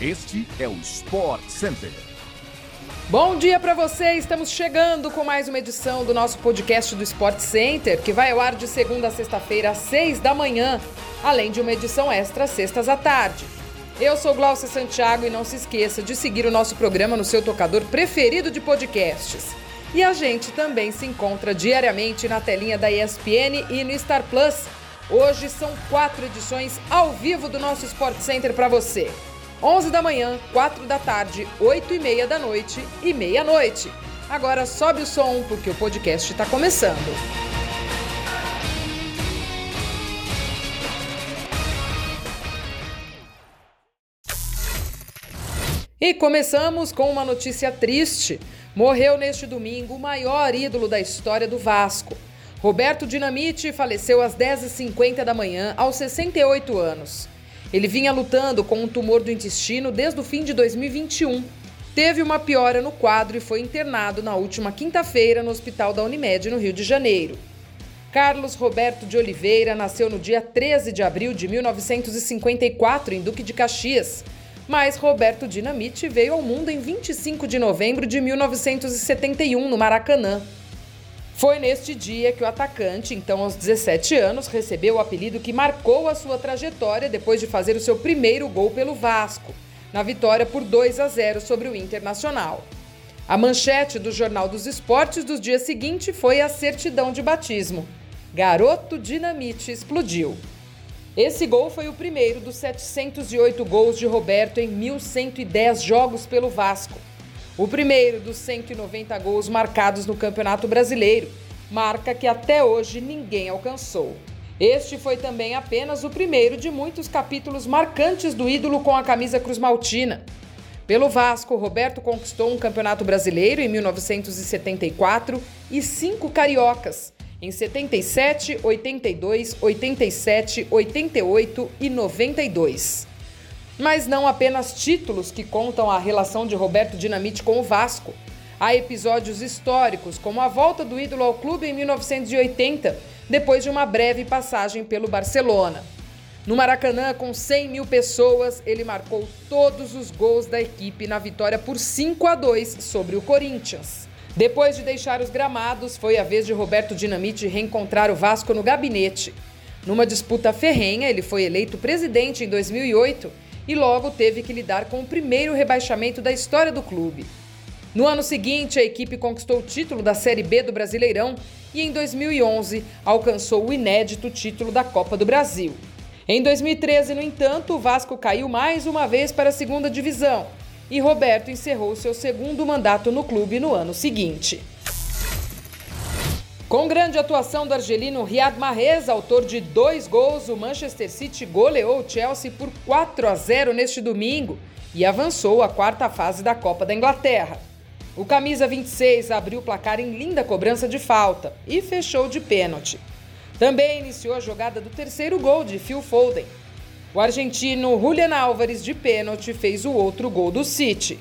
Este é o Sport Center. Bom dia para você! Estamos chegando com mais uma edição do nosso podcast do Sport Center, que vai ao ar de segunda a sexta-feira às seis da manhã, além de uma edição extra sextas à tarde. Eu sou Glaucia Santiago e não se esqueça de seguir o nosso programa no seu tocador preferido de podcasts. E a gente também se encontra diariamente na telinha da ESPN e no Star Plus. Hoje são quatro edições ao vivo do nosso Sport Center para você. 11 da manhã, 4 da tarde, 8 e meia da noite e meia-noite. Agora sobe o som porque o podcast está começando. E começamos com uma notícia triste. Morreu neste domingo o maior ídolo da história do Vasco. Roberto Dinamite faleceu às 10h50 da manhã, aos 68 anos. Ele vinha lutando com um tumor do intestino desde o fim de 2021. Teve uma piora no quadro e foi internado na última quinta-feira no Hospital da Unimed, no Rio de Janeiro. Carlos Roberto de Oliveira nasceu no dia 13 de abril de 1954 em Duque de Caxias, mas Roberto Dinamite veio ao mundo em 25 de novembro de 1971 no Maracanã. Foi neste dia que o atacante, então aos 17 anos, recebeu o apelido que marcou a sua trajetória depois de fazer o seu primeiro gol pelo Vasco, na vitória por 2 a 0 sobre o Internacional. A manchete do Jornal dos Esportes do dia seguinte foi a certidão de batismo. Garoto Dinamite explodiu. Esse gol foi o primeiro dos 708 gols de Roberto em 1110 jogos pelo Vasco. O primeiro dos 190 gols marcados no Campeonato Brasileiro, marca que até hoje ninguém alcançou. Este foi também apenas o primeiro de muitos capítulos marcantes do ídolo com a camisa Cruz Maltina. Pelo Vasco, Roberto conquistou um Campeonato Brasileiro em 1974 e cinco cariocas em 77, 82, 87, 88 e 92. Mas não apenas títulos que contam a relação de Roberto Dinamite com o Vasco. Há episódios históricos, como a volta do ídolo ao clube em 1980, depois de uma breve passagem pelo Barcelona. No Maracanã, com 100 mil pessoas, ele marcou todos os gols da equipe na vitória por 5 a 2 sobre o Corinthians. Depois de deixar os gramados, foi a vez de Roberto Dinamite reencontrar o Vasco no gabinete. Numa disputa ferrenha, ele foi eleito presidente em 2008 e logo teve que lidar com o primeiro rebaixamento da história do clube. No ano seguinte, a equipe conquistou o título da Série B do Brasileirão e em 2011 alcançou o inédito título da Copa do Brasil. Em 2013, no entanto, o Vasco caiu mais uma vez para a segunda divisão e Roberto encerrou seu segundo mandato no clube no ano seguinte. Com grande atuação do argelino Riyad Mahrez, autor de dois gols, o Manchester City goleou o Chelsea por 4 a 0 neste domingo e avançou à quarta fase da Copa da Inglaterra. O camisa 26 abriu o placar em linda cobrança de falta e fechou de pênalti. Também iniciou a jogada do terceiro gol de Phil Foden. O argentino Julian Álvares de pênalti fez o outro gol do City.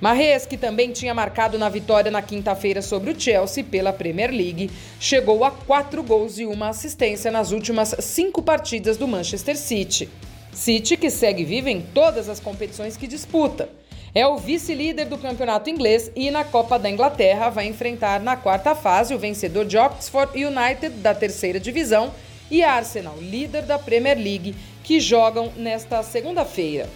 Marrez, que também tinha marcado na vitória na quinta-feira sobre o Chelsea pela Premier League, chegou a quatro gols e uma assistência nas últimas cinco partidas do Manchester City. City que segue vivo em todas as competições que disputa. É o vice-líder do campeonato inglês e na Copa da Inglaterra vai enfrentar na quarta fase o vencedor de Oxford United da terceira divisão e Arsenal, líder da Premier League, que jogam nesta segunda-feira.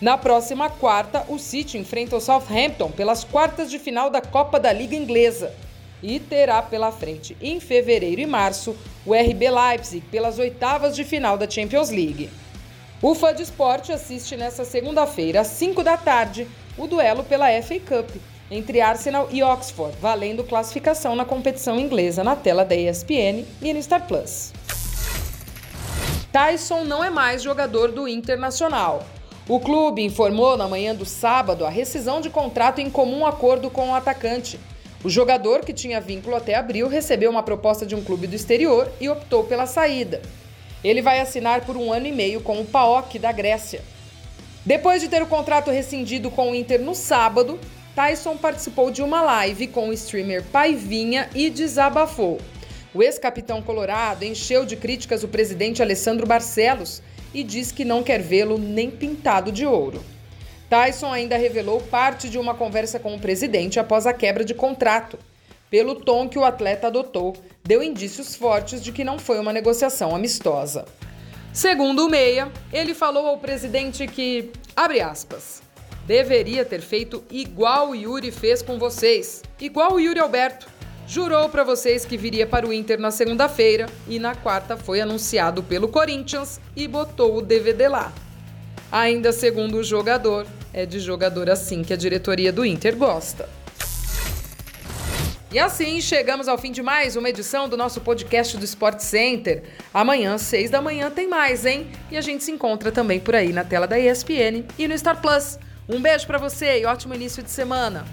Na próxima quarta, o City enfrenta o Southampton pelas quartas de final da Copa da Liga Inglesa e terá pela frente, em fevereiro e março, o RB Leipzig pelas oitavas de final da Champions League. O Fã de Esporte assiste nesta segunda-feira, às 5 da tarde, o duelo pela FA Cup entre Arsenal e Oxford, valendo classificação na competição inglesa na tela da ESPN e no Star Plus. Tyson não é mais jogador do Internacional. O clube informou na manhã do sábado a rescisão de contrato em comum acordo com o atacante. O jogador, que tinha vínculo até abril, recebeu uma proposta de um clube do exterior e optou pela saída. Ele vai assinar por um ano e meio com o PAOK da Grécia. Depois de ter o contrato rescindido com o Inter no sábado, Tyson participou de uma live com o streamer Paivinha e desabafou. O ex-capitão colorado encheu de críticas o presidente Alessandro Barcelos e diz que não quer vê-lo nem pintado de ouro. Tyson ainda revelou parte de uma conversa com o presidente após a quebra de contrato. Pelo tom que o atleta adotou, deu indícios fortes de que não foi uma negociação amistosa. Segundo o Meia, ele falou ao presidente que, abre aspas, deveria ter feito igual o Yuri fez com vocês, igual o Yuri Alberto. Jurou para vocês que viria para o Inter na segunda-feira e na quarta foi anunciado pelo Corinthians e botou o DVD lá. Ainda segundo o jogador, é de jogador assim que a diretoria do Inter gosta. E assim chegamos ao fim de mais uma edição do nosso podcast do Sport Center. Amanhã, seis da manhã, tem mais, hein? E a gente se encontra também por aí na tela da ESPN e no Star Plus. Um beijo para você e ótimo início de semana.